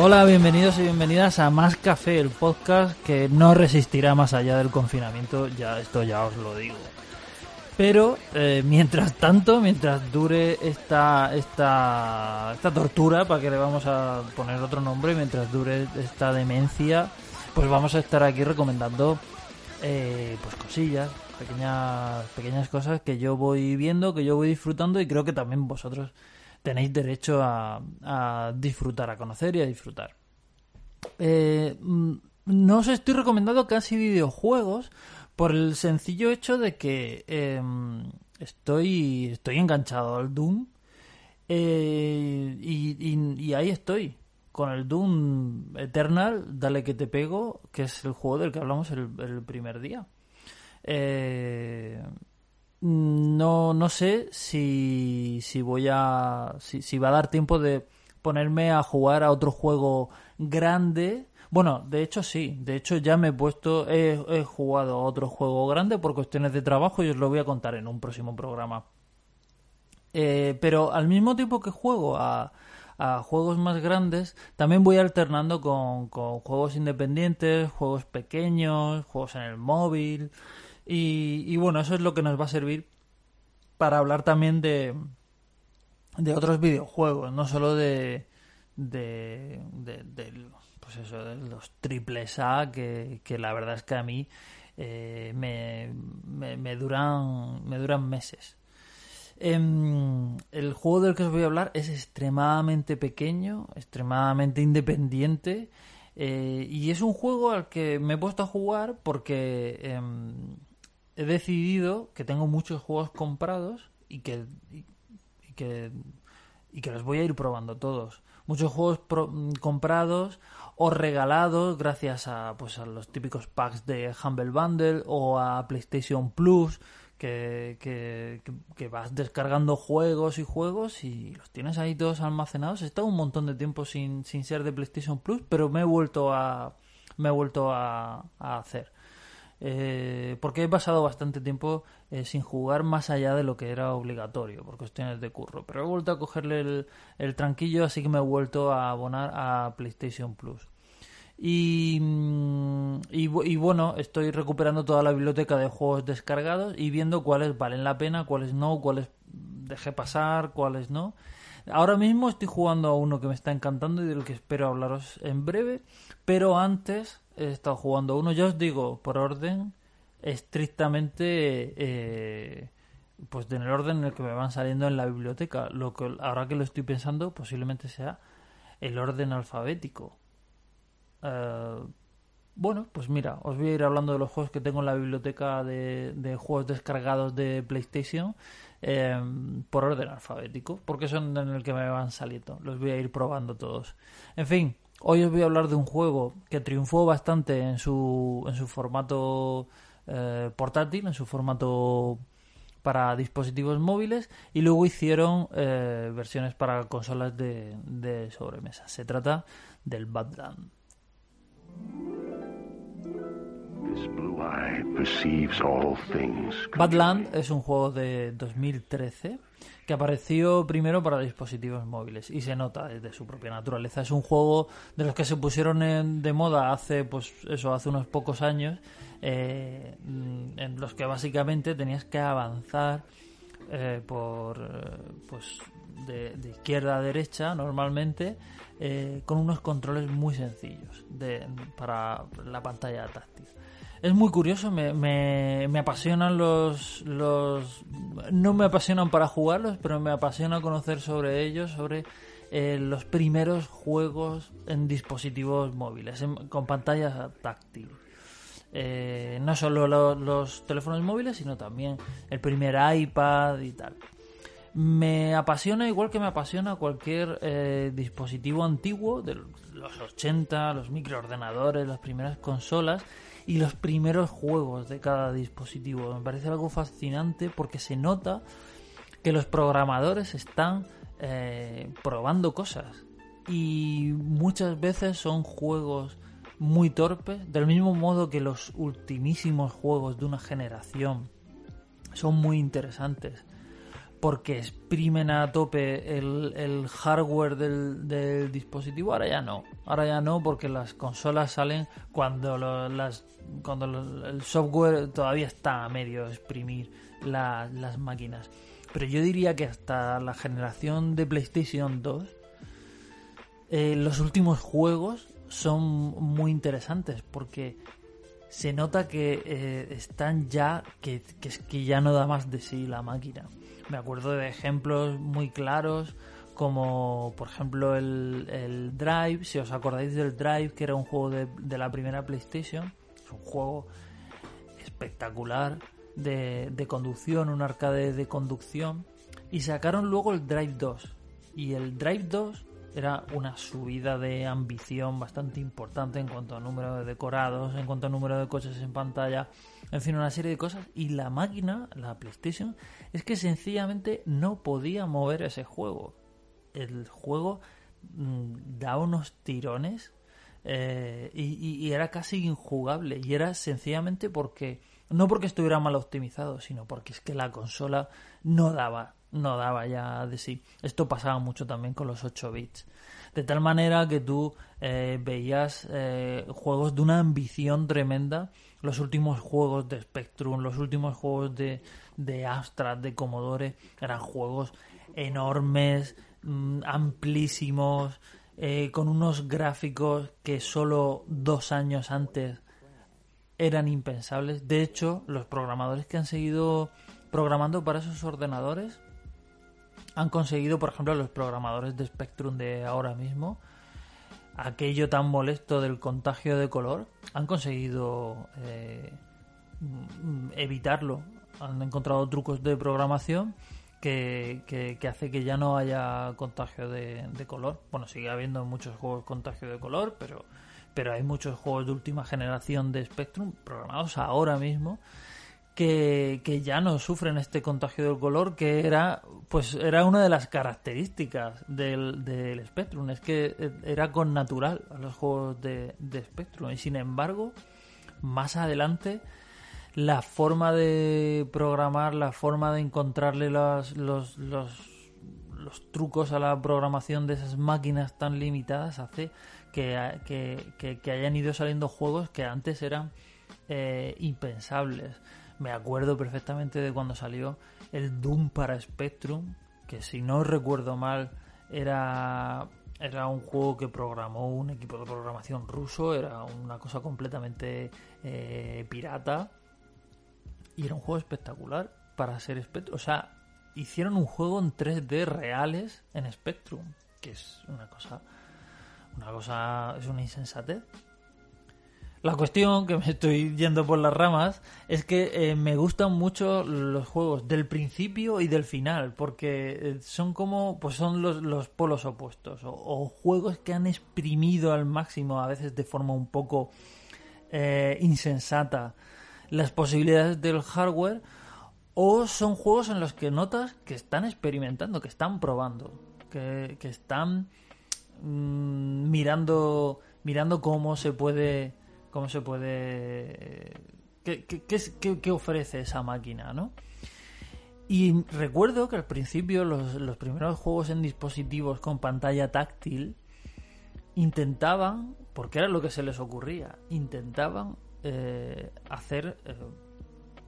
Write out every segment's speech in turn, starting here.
Hola, bienvenidos y bienvenidas a Más Café, el podcast que no resistirá más allá del confinamiento, ya esto ya os lo digo. Pero eh, mientras tanto, mientras dure esta, esta, esta tortura, para que le vamos a poner otro nombre, mientras dure esta demencia, pues vamos a estar aquí recomendando eh, pues cosillas, pequeñas, pequeñas cosas que yo voy viendo, que yo voy disfrutando y creo que también vosotros tenéis derecho a, disfrutar, a conocer y a disfrutar. Eh, mm, no os estoy recomendando casi videojuegos por el sencillo hecho de que em, estoy, estoy enganchado al Doom eh, y, ahí estoy con el Doom Eternal, dale que te pego, que es el juego del que hablamos el, primer día. Eh, no, no sé si, si voy a. Si, va a dar tiempo de ponerme a jugar a otro juego grande. Bueno, de hecho sí, de hecho ya me he puesto, he, jugado a otro juego grande por cuestiones de trabajo y os lo voy a contar en un próximo programa. Eh, pero al mismo tiempo que juego a, a juegos más grandes, también voy alternando con, con juegos independientes, juegos pequeños, juegos en el móvil. Y, bueno, eso es lo que nos va a servir para hablar también de, de otros videojuegos, no solo de, de, pues eso, de los triples A, que, que la verdad es que a mí eh, me, me, duran, me duran meses. Em, el juego del que os voy a hablar es extremadamente pequeño, extremadamente independiente eh, y es un juego al que me he puesto a jugar porque em, he decidido que tengo muchos juegos comprados y que, y, que, y que los voy a ir probando todos. Muchos juegos mm, comprados o regalados gracias a, pues, a los típicos packs de Humble Bundle o a PlayStation Plus. Que, que, vas descargando juegos y juegos y los tienes ahí todos almacenados. He estado un montón de tiempo sin, sin ser de PlayStation Plus, pero me he vuelto a, me he vuelto a, a hacer. Eh, porque he pasado bastante tiempo eh, sin jugar más allá de lo que era obligatorio por cuestiones de curro. Pero he vuelto a cogerle el, tranquillo, así que me he vuelto a abonar a PlayStation Plus. Y, mm, y, bueno, estoy recuperando toda la biblioteca de juegos descargados y viendo cuáles valen la pena, cuáles no, cuáles dejé pasar, cuáles no. Ahora mismo estoy jugando a uno que me está encantando y del que espero hablaros en breve, pero antes he estado jugando uno, ya os digo, por orden estrictamente, eh, pues en el orden en el que me van saliendo en la biblioteca. Lo que ahora que lo estoy pensando, posiblemente sea el orden alfabético. Eh, bueno, pues mira, os voy a ir hablando de los juegos que tengo en la biblioteca de, de juegos descargados de PlayStation eh, por orden alfabético, porque son en el que me van saliendo. Los voy a ir probando todos. En fin, Hoy os voy a hablar de un juego que triunfó bastante en su, en su formato eh, portátil, en su formato para dispositivos móviles y luego hicieron eh, versiones para consolas de, de sobremesa. Se trata del Badland. Badland es un juego de 2013 que apareció primero para dispositivos móviles y se nota desde su propia naturaleza. Es un juego de los que se pusieron de moda hace, pues eso, hace unos pocos años, eh, en los que básicamente tenías que avanzar eh, por, eh, pues, de, izquierda a derecha normalmente con unos controles muy sencillos de, para la pantalla táctil es muy curioso, me, me, apasionan los, los... No me apasionan para jugarlos, pero me apasiona conocer sobre ellos, sobre eh, los primeros juegos en dispositivos móviles, con pantalla táctil. Eh, no solo los teléfonos móviles, sino también el primer iPad y tal. Me apasiona igual que me apasiona cualquier eh, dispositivo antiguo de los 80, los microordenadores, las primeras consolas y los primeros juegos de cada dispositivo. Me parece algo fascinante porque se nota que los programadores están eh, probando cosas y muchas veces son juegos muy torpe, del mismo modo que los ultimísimos juegos de una generación son muy interesantes porque exprimen a tope el, hardware del, dispositivo. Ahora ya no. Ahora ya no porque las consolas salen cuando, el software todavía está a medio exprimir las máquinas. Pero yo diría que hasta la generación de PlayStation 2 eh, los últimos juegos son muy interesantes porque se nota que eh, están ya, que, que, ya no da más de sí la máquina. Me acuerdo de ejemplos muy claros como por ejemplo el, Drive, si os acordáis del Drive, que era un juego de, de la primera PlayStation, es un juego espectacular de, de conducción, un arcade de conducción, y sacaron luego el Drive 2. Y el Drive 2 era una subida de ambición bastante importante en cuanto a número de decorados, en cuanto a número de coches en pantalla, en fin, una serie de cosas. Y la máquina, la PlayStation, es que sencillamente no podía mover ese juego. El juego mm, da unos tirones eh, y, era casi injugable. Y era sencillamente porque, no porque estuviera mal optimizado, sino porque es que la consola no daba no daba ya de sí. Esto pasaba mucho también con los 8 bits. De tal manera que tú eh, veías eh, juegos de una ambición tremenda. Los últimos juegos de Spectrum, los últimos juegos de, de Amstrad, de Commodore, eran juegos enormes, mm, amplísimos, eh, con unos gráficos que solo dos años antes eran impensables. De hecho, los programadores que han seguido programando para esos ordenadores han conseguido, por ejemplo, los programadores de Spectrum de ahora mismo, aquello tan molesto del contagio de color, han conseguido eh, evitarlo. Han encontrado trucos de programación que, que, hace que ya no haya contagio de, de, color. Bueno, sigue habiendo muchos juegos contagio de color, pero, pero hay muchos juegos de última generación de Spectrum programados ahora mismo que, ya no sufren este contagio del color que era pues era una de las características del, del Spectrum. Es que era con natural a los juegos de, Spectrum. Y sin embargo más adelante la forma de programar la forma de encontrarle los, los, trucos a la programación de esas máquinas tan limitadas hace que, que, que, hayan ido saliendo juegos que antes eran eh, impensables me acuerdo perfectamente de cuando salió el Doom para Spectrum, que si no recuerdo mal era era un juego que programó un equipo de programación ruso, era una cosa completamente eh, pirata y era un juego espectacular para ser Spectrum. O sea, hicieron un juego en 3D reales en Spectrum, que es una cosa, una cosa, es una insensatez. La cuestión, que me estoy yendo por las ramas, es que eh, me gustan mucho los juegos del principio y del final, porque eh, son como, pues son los, los polos opuestos, o, juegos que han exprimido al máximo, a veces de forma un poco eh, insensata, las posibilidades del hardware, o son juegos en los que notas que están experimentando, que están probando, que, que están mm, mirando, mirando cómo se puede cómo se puede... ¿Qué, qué, ofrece esa máquina, no? Y recuerdo que al principio los, los, primeros juegos en dispositivos con pantalla táctil intentaban, porque era lo que se les ocurría, intentaban eh, hacer eh,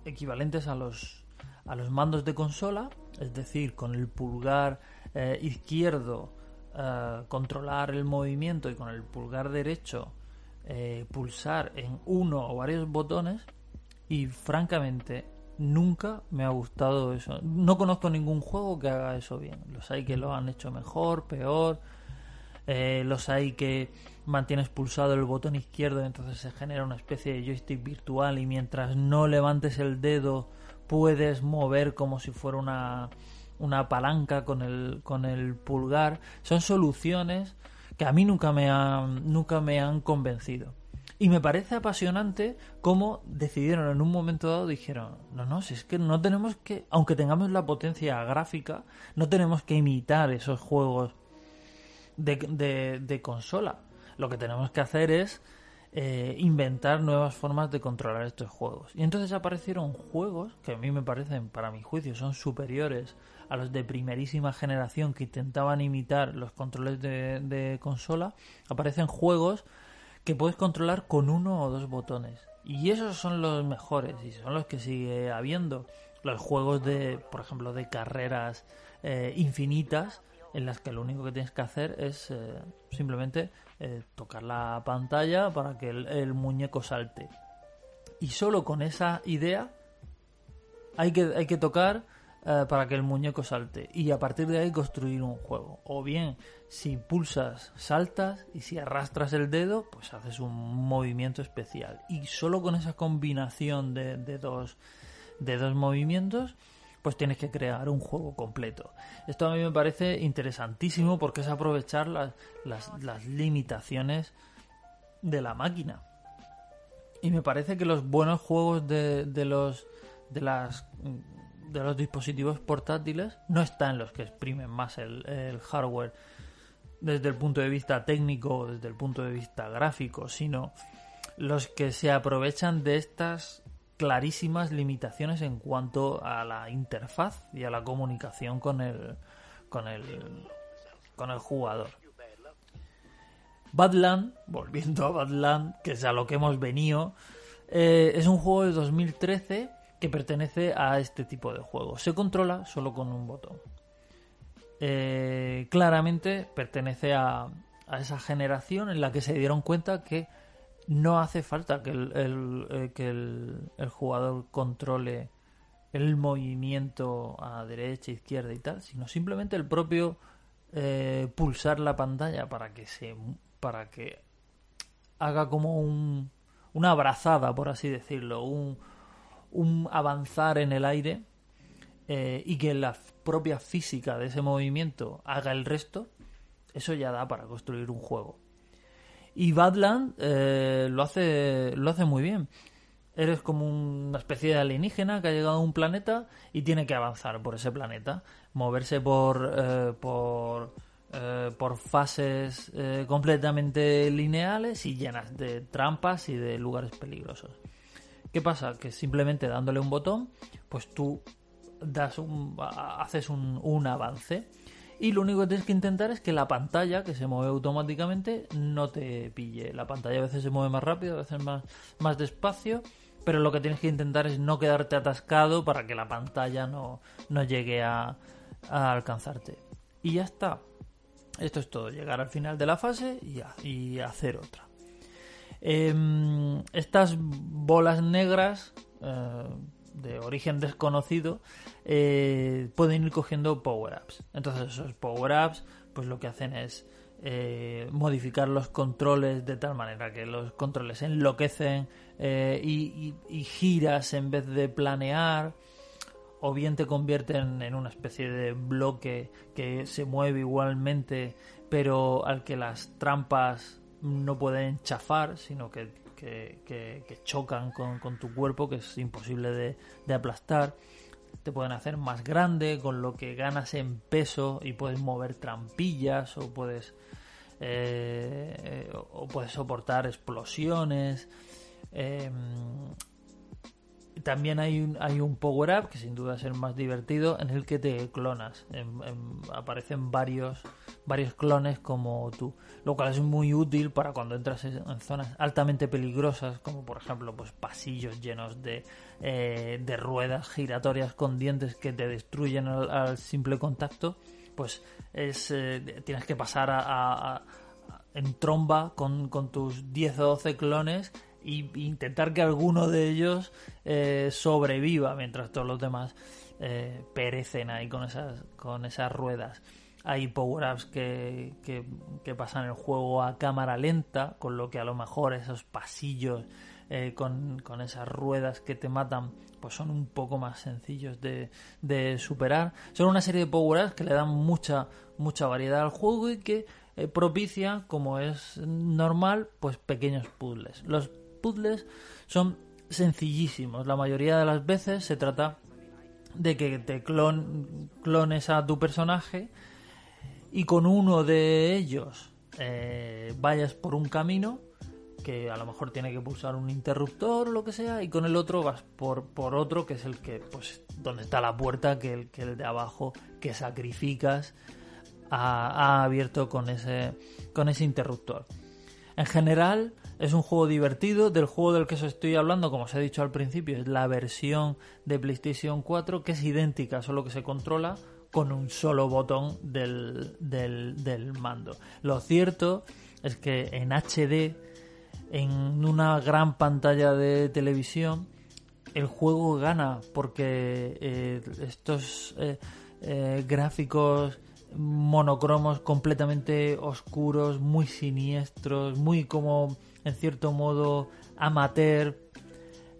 equivalentes a los, a los mandos de consola, es decir, con el pulgar eh, izquierdo controlar el movimiento y con el pulgar derecho eh, pulsar en uno o varios botones y francamente nunca me ha gustado eso. No conozco ningún juego que haga eso bien. Los hay que lo han hecho mejor, peor. Eh, los hay que mantienes pulsado el botón izquierdo, entonces se genera una especie de joystick virtual y mientras no levantes el dedo puedes mover como si fuera una, una palanca con el, con el pulgar. Son soluciones que a mí nunca me han, nunca me han convencido. Y me parece apasionante cómo decidieron en un momento dado, dijeron, no, no, si es que no tenemos que, aunque tengamos la potencia gráfica, no tenemos que imitar esos juegos de, de, consola. Lo que tenemos que hacer es eh, inventar nuevas formas de controlar estos juegos. Y entonces aparecieron juegos que a mí me parecen, para mi juicio, son superiores a los de primerísima generación que intentaban imitar los controles de, de consola. Aparecen juegos que puedes controlar con uno o dos botones. Y esos son los mejores y son los que sigue habiendo. Los juegos de, por ejemplo, de carreras eh, infinitas en las que lo único que tienes que hacer es eh, simplemente eh, tocar la pantalla para que el, muñeco salte. Y solo con esa idea hay que, hay que tocar para que el muñeco salte. Y a partir de ahí construir un juego. O bien, si pulsas, saltas. Y si arrastras el dedo, pues haces un movimiento especial. Y solo con esa combinación de, de dos movimientos pues tienes que crear un juego completo. Esto a mí me parece interesantísimo porque es aprovechar las, las, limitaciones de la máquina. Y me parece que los buenos juegos de, de los de las de los dispositivos portátiles no están los que exprimen más el, el hardware desde el punto de vista técnico o desde el punto de vista gráfico, sino los que se aprovechan de estas clarísimas limitaciones en cuanto a la interfaz y a la comunicación con el con el con el jugador. Badland, volviendo a Badland, que es a lo que hemos venido, eh, es un juego de 2013 que pertenece a este tipo de juego. Se controla solo con un botón. Eh, claramente pertenece a, a esa generación en la que se dieron cuenta que no hace falta que el, eh, que el, jugador controle el movimiento a derecha, izquierda y tal, sino simplemente el propio eh, pulsar la pantalla para que se para que haga como un, una abrazada, por así decirlo, un, un avanzar en el aire eh, y que la propia física de ese movimiento haga el resto, eso ya da para construir un juego. Y Badland eh, lo, hace, lo hace muy bien. Eres como una especie de alienígena que ha llegado a un planeta y tiene que avanzar por ese planeta, moverse por, eh, por, eh, por fases completamente lineales y llenas de trampas y de lugares peligrosos. ¿Qué pasa? Que simplemente dándole un botón, pues tú das un, haces un, un avance y lo único que tienes que intentar es que la pantalla, que se mueve automáticamente, no te pille. La pantalla a veces se mueve más rápido, a veces más, más despacio, pero lo que tienes que intentar es no quedarte atascado para que la pantalla no, no llegue a, alcanzarte. Y ya está. Esto es todo, llegar al final de la fase y, hacer otra. Em, estas bolas negras eh, de origen desconocido eh, pueden ir cogiendo power-ups. Entonces esos power-ups pues lo que hacen es eh, modificar los controles de tal manera que los controles enloquecen eh, y, giras en vez de planear o bien te convierten en una especie de bloque que se mueve igualmente pero al que las trampas no pueden chafar sino que que, chocan con, tu cuerpo, que es imposible de, aplastar. Te pueden hacer más grande, con lo que ganas en peso y puedes mover trampillas o puedes, eh, o puedes soportar explosiones. Em, también hay un, hay un power up que sin duda es el más divertido en el que te clonas. aparecen varios, varios clones como tú, lo cual es muy útil para cuando entras en zonas altamente peligrosas, como por ejemplo pues pasillos llenos de, eh, de ruedas giratorias con dientes que te destruyen al, simple contacto. Pues es, eh, tienes que pasar a, en tromba con, con tus 10 o 12 clones y intentar que alguno de ellos eh, sobreviva mientras todos los demás eh, perecen ahí con esas, con esas ruedas. Hay power-ups que, que, pasan el juego a cámara lenta, con lo que a lo mejor esos pasillos eh, con, con, esas ruedas que te matan pues son un poco más sencillos de, de superar. Son una serie de power-ups que le dan mucha, mucha variedad al juego y que propicia, como es normal, pues pequeños puzzles. Los puzzles son sencillísimos. La mayoría de las veces se trata de que te clones a tu personaje y con uno de ellos eh, vayas por un camino que a lo mejor tiene que pulsar un interruptor o lo que sea, y con el otro vas por, por otro, que es el que, pues, donde está la puerta, que el, que el de abajo, que sacrificas, ha, ha abierto con ese, con ese interruptor. En general, es un juego divertido. Del juego del que os estoy hablando, como os he dicho al principio, es la versión de PlayStation 4 que es idéntica, solo que se controla con un solo botón del, del, del mando. Lo cierto es que en HD, en una gran pantalla de televisión, el juego gana porque eh, estos eh, eh, gráficos monocromos completamente oscuros, muy siniestros, muy como en cierto modo amateur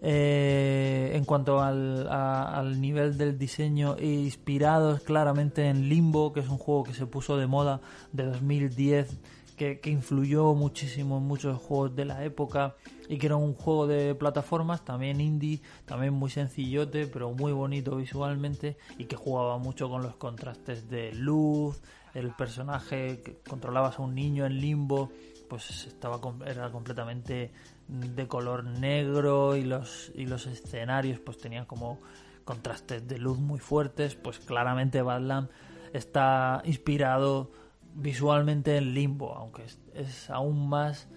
eh, en cuanto al, al nivel del diseño e inspirados claramente en Limbo, que es un juego que se puso de moda de 2010, que, que influyó muchísimo en muchos juegos de la época y que era un juego de plataformas, también indie, también muy sencillote, pero muy bonito visualmente y que jugaba mucho con los contrastes de luz, el personaje que controlabas a un niño en limbo, pues estaba era completamente de color negro y los y los escenarios pues tenían como contrastes de luz muy fuertes, pues claramente Badland está inspirado visualmente en Limbo, aunque es, aún más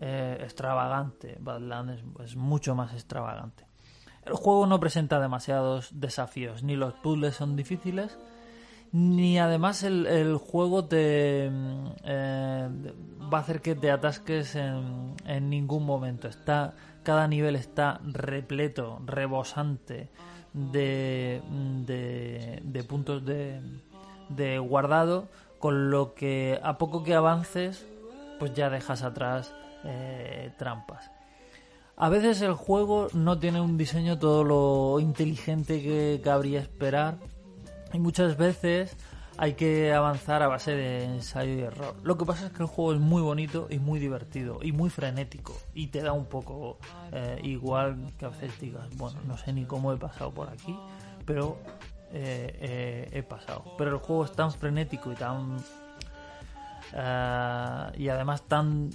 eh, extravagante. Badland es, es mucho más extravagante. El juego no presenta demasiados desafíos, ni los puzzles son difíciles, ni además el, el juego te mm, eh, va a hacer que te atasques en, ningún momento. Está, cada nivel está repleto, rebosante de, de, de puntos de, de guardado, con lo que a poco que avances, pues ya dejas atrás eh, trampas. A veces el juego no tiene un diseño todo lo inteligente que cabría esperar y muchas veces hay que avanzar a base de ensayo y error. Lo que pasa es que el juego es muy bonito y muy divertido y muy frenético y te da un poco eh, igual que a veces digas, bueno, no sé ni cómo he pasado por aquí, pero eh, eh, he pasado. Pero el juego es tan frenético y tan... y además tan,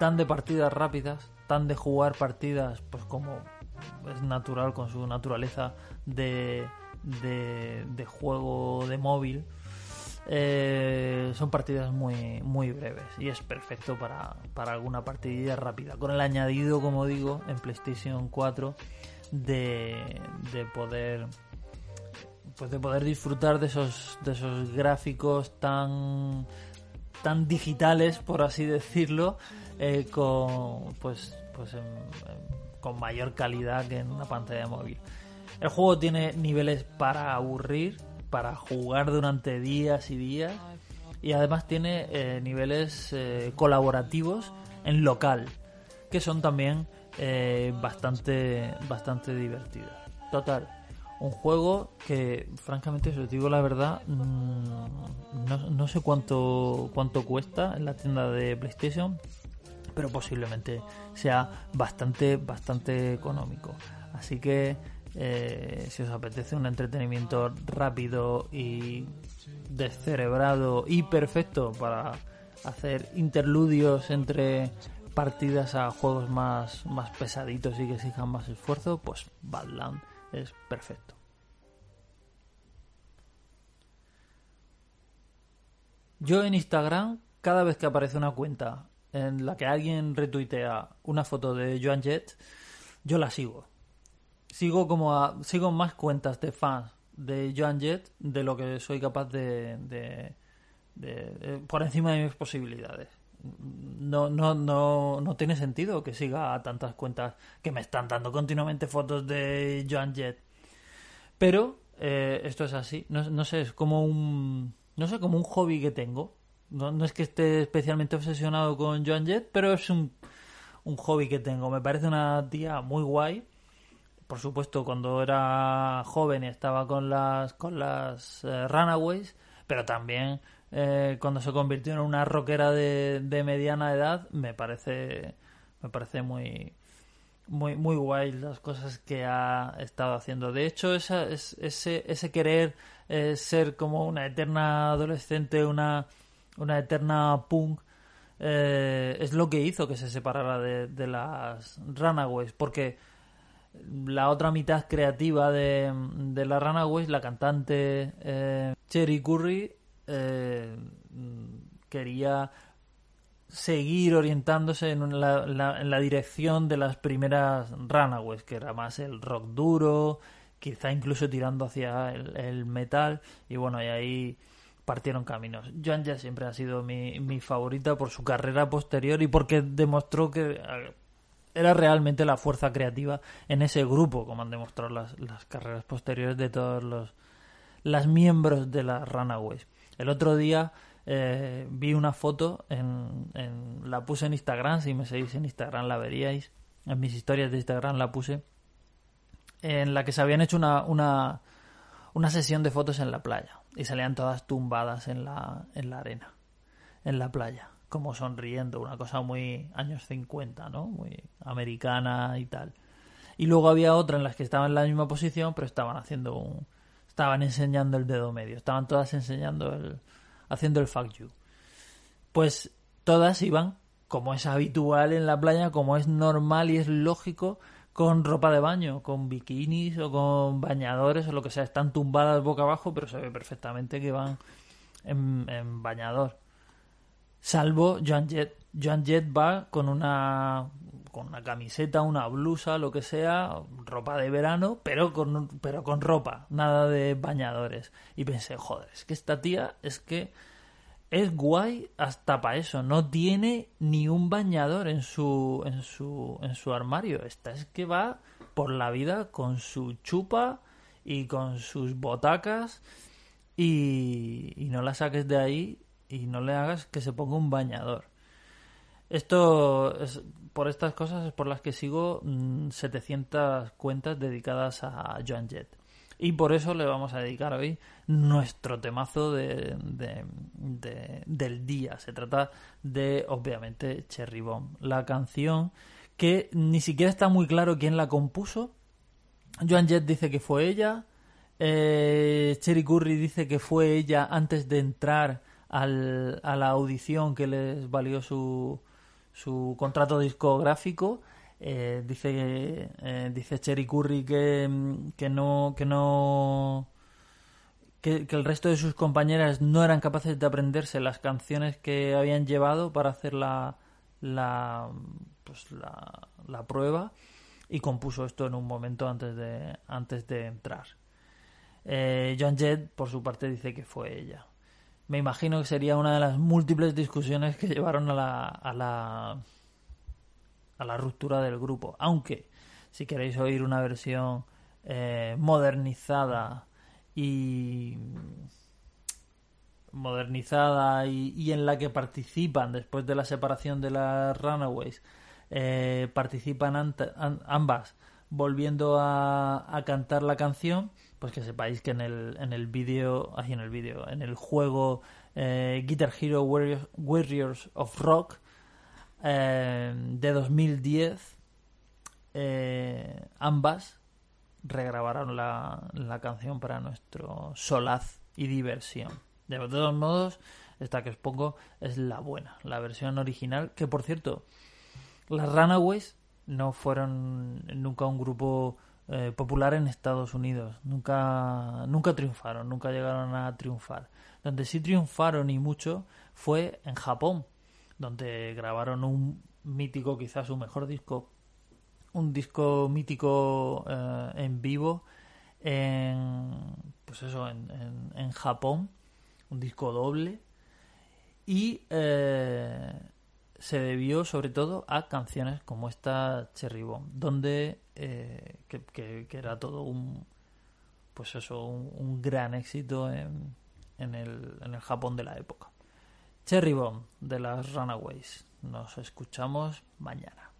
tan de partidas rápidas, tan de jugar partidas, pues como es natural con su naturaleza de, de, de juego de móvil. Eh, son partidas muy, muy breves y es perfecto para, para alguna partidilla rápida. Con el añadido, como digo, en PlayStation 4 de, de poder pues de poder disfrutar de esos de esos gráficos tan tan digitales por así decirlo eh, con pues pues con mayor calidad que en una pantalla móvil el juego tiene niveles para aburrir para jugar durante días y días. Y además tiene eh, niveles eh, colaborativos en local que son también eh, bastante bastante divertidos. Total un juego que francamente si os digo la verdad mm, no, no sé cuánto cuánto cuesta en la tienda de PlayStation pero posiblemente sea bastante bastante económico. Así que eh, si os apetece un entretenimiento rápido y descerebrado y perfecto para hacer interludios entre partidas a juegos más, más pesaditos y que exijan más esfuerzo, pues Badland es perfecto. Yo en Instagram, cada vez que aparece una cuenta en la que alguien retuitea una foto de Joan Jett, yo la sigo. Sigo como a, sigo más cuentas de fans de Joan Jett de lo que soy capaz de, de- de- por encima de mis posibilidades. No, no, no, no tiene sentido que siga a tantas cuentas que me están dando continuamente fotos de Joan Jett. Pero eh, esto es así. No, no sé, es como un. No sé, como un hobby que tengo. No, no es que esté especialmente obsesionado con Joan Jett, pero es un, un hobby que tengo. Me parece una tía muy guay. Por supuesto, cuando era joven y estaba con las, con las eh, Runaways, pero también eh, cuando se convirtió en una rockera de, de mediana edad, me parece, me parece muy, muy, muy guay las cosas que ha estado haciendo. De hecho, esa, es, ese, ese querer eh, ser como una eterna adolescente, una, una eterna punk, eh, es lo que hizo que se separara de, de las Runaways, porque la otra mitad creativa de, de la Runaways, la cantante eh, Cherry Curry, eh, quería seguir orientándose en la, la, dirección de las primeras Runaways, que era más el rock duro, quizá incluso tirando hacia el, metal, y bueno, y ahí partieron caminos. Joan Jett siempre ha sido mi, mi favorita por su carrera posterior y porque demostró que era realmente la fuerza creativa en ese grupo, como han demostrado las, las carreras posteriores de todos los las miembros de las Runaways. El otro día eh, vi una foto, en, la puse en Instagram, si me seguís en Instagram la veríais, en mis historias de Instagram la puse, en la que se habían hecho una, una, una sesión de fotos en la playa y salían todas tumbadas en la, en la arena, en la playa como sonriendo, una cosa muy años 50, ¿no? Muy americana y tal. Y luego había otra en las que estaban en la misma posición, pero estaban haciendo un estaban enseñando el dedo medio, estaban todas enseñando el haciendo el fuck you. Pues todas iban como es habitual en la playa, como es normal y es lógico con ropa de baño, con bikinis o con bañadores o lo que sea, están tumbadas boca abajo, pero se ve perfectamente que van en, en bañador. Salvo Joan Jett. Joan Jett va con una, con una camiseta, una blusa, lo que sea, ropa de verano, pero con, pero con ropa, nada de bañadores. Y pensé, joder, es que esta tía es que es guay hasta para eso. No tiene ni un bañador en su, en su, en su armario. Esta es que va por la vida con su chupa y con sus botacas y, y no la saques de ahí y no le hagas que se ponga un bañador. Esto es por estas cosas es por las que sigo 700 mm, cuentas dedicadas a Joan Jett. Y por eso le vamos a dedicar hoy nuestro temazo de, del día. Se trata de, obviamente, Cherry Bomb. La canción que ni siquiera está muy claro quién la compuso. Joan Jett dice que fue ella. Eh, Cherry Curry dice que fue ella antes de entrar al, a la audición que les valió su, su contrato discográfico. Eh, dice eh, dice Cherry Curry que, que no que no que, el resto de sus compañeras no eran capaces de aprenderse las canciones que habían llevado para hacer la la pues la, la prueba y compuso esto en un momento antes de antes de entrar eh, John Jett por su parte dice que fue ella me imagino que sería una de las múltiples discusiones que llevaron a la, a la, a la ruptura del grupo. Aunque, si queréis oír una versión eh, modernizada y modernizada y, en la que participan después de la separación de las Runaways eh, participan ambas volviendo a, a cantar la canción pues que sepáis que en el, en el vídeo, en el vídeo, en el juego eh, Guitar Hero Warriors, of Rock eh, de 2010, eh, ambas regrabaron la, la canción para nuestro solaz y diversión. De todos modos, esta que os pongo es la buena, la versión original, que por cierto, las Runaways no fueron nunca un grupo eh, popular en Estados Unidos. Nunca, nunca triunfaron, nunca llegaron a triunfar. Donde sí triunfaron y mucho fue en Japón, donde grabaron un mítico, quizás su mejor disco, un disco mítico eh, en vivo en, pues eso, en, en, Japón, un disco doble y eh, se debió sobre todo a canciones como esta Cherry Bomb, donde eh, que, que, era todo un pues eso, un, gran éxito en, en, el, en el Japón de la época. Cherry Bomb de las Runaways. Nos escuchamos mañana.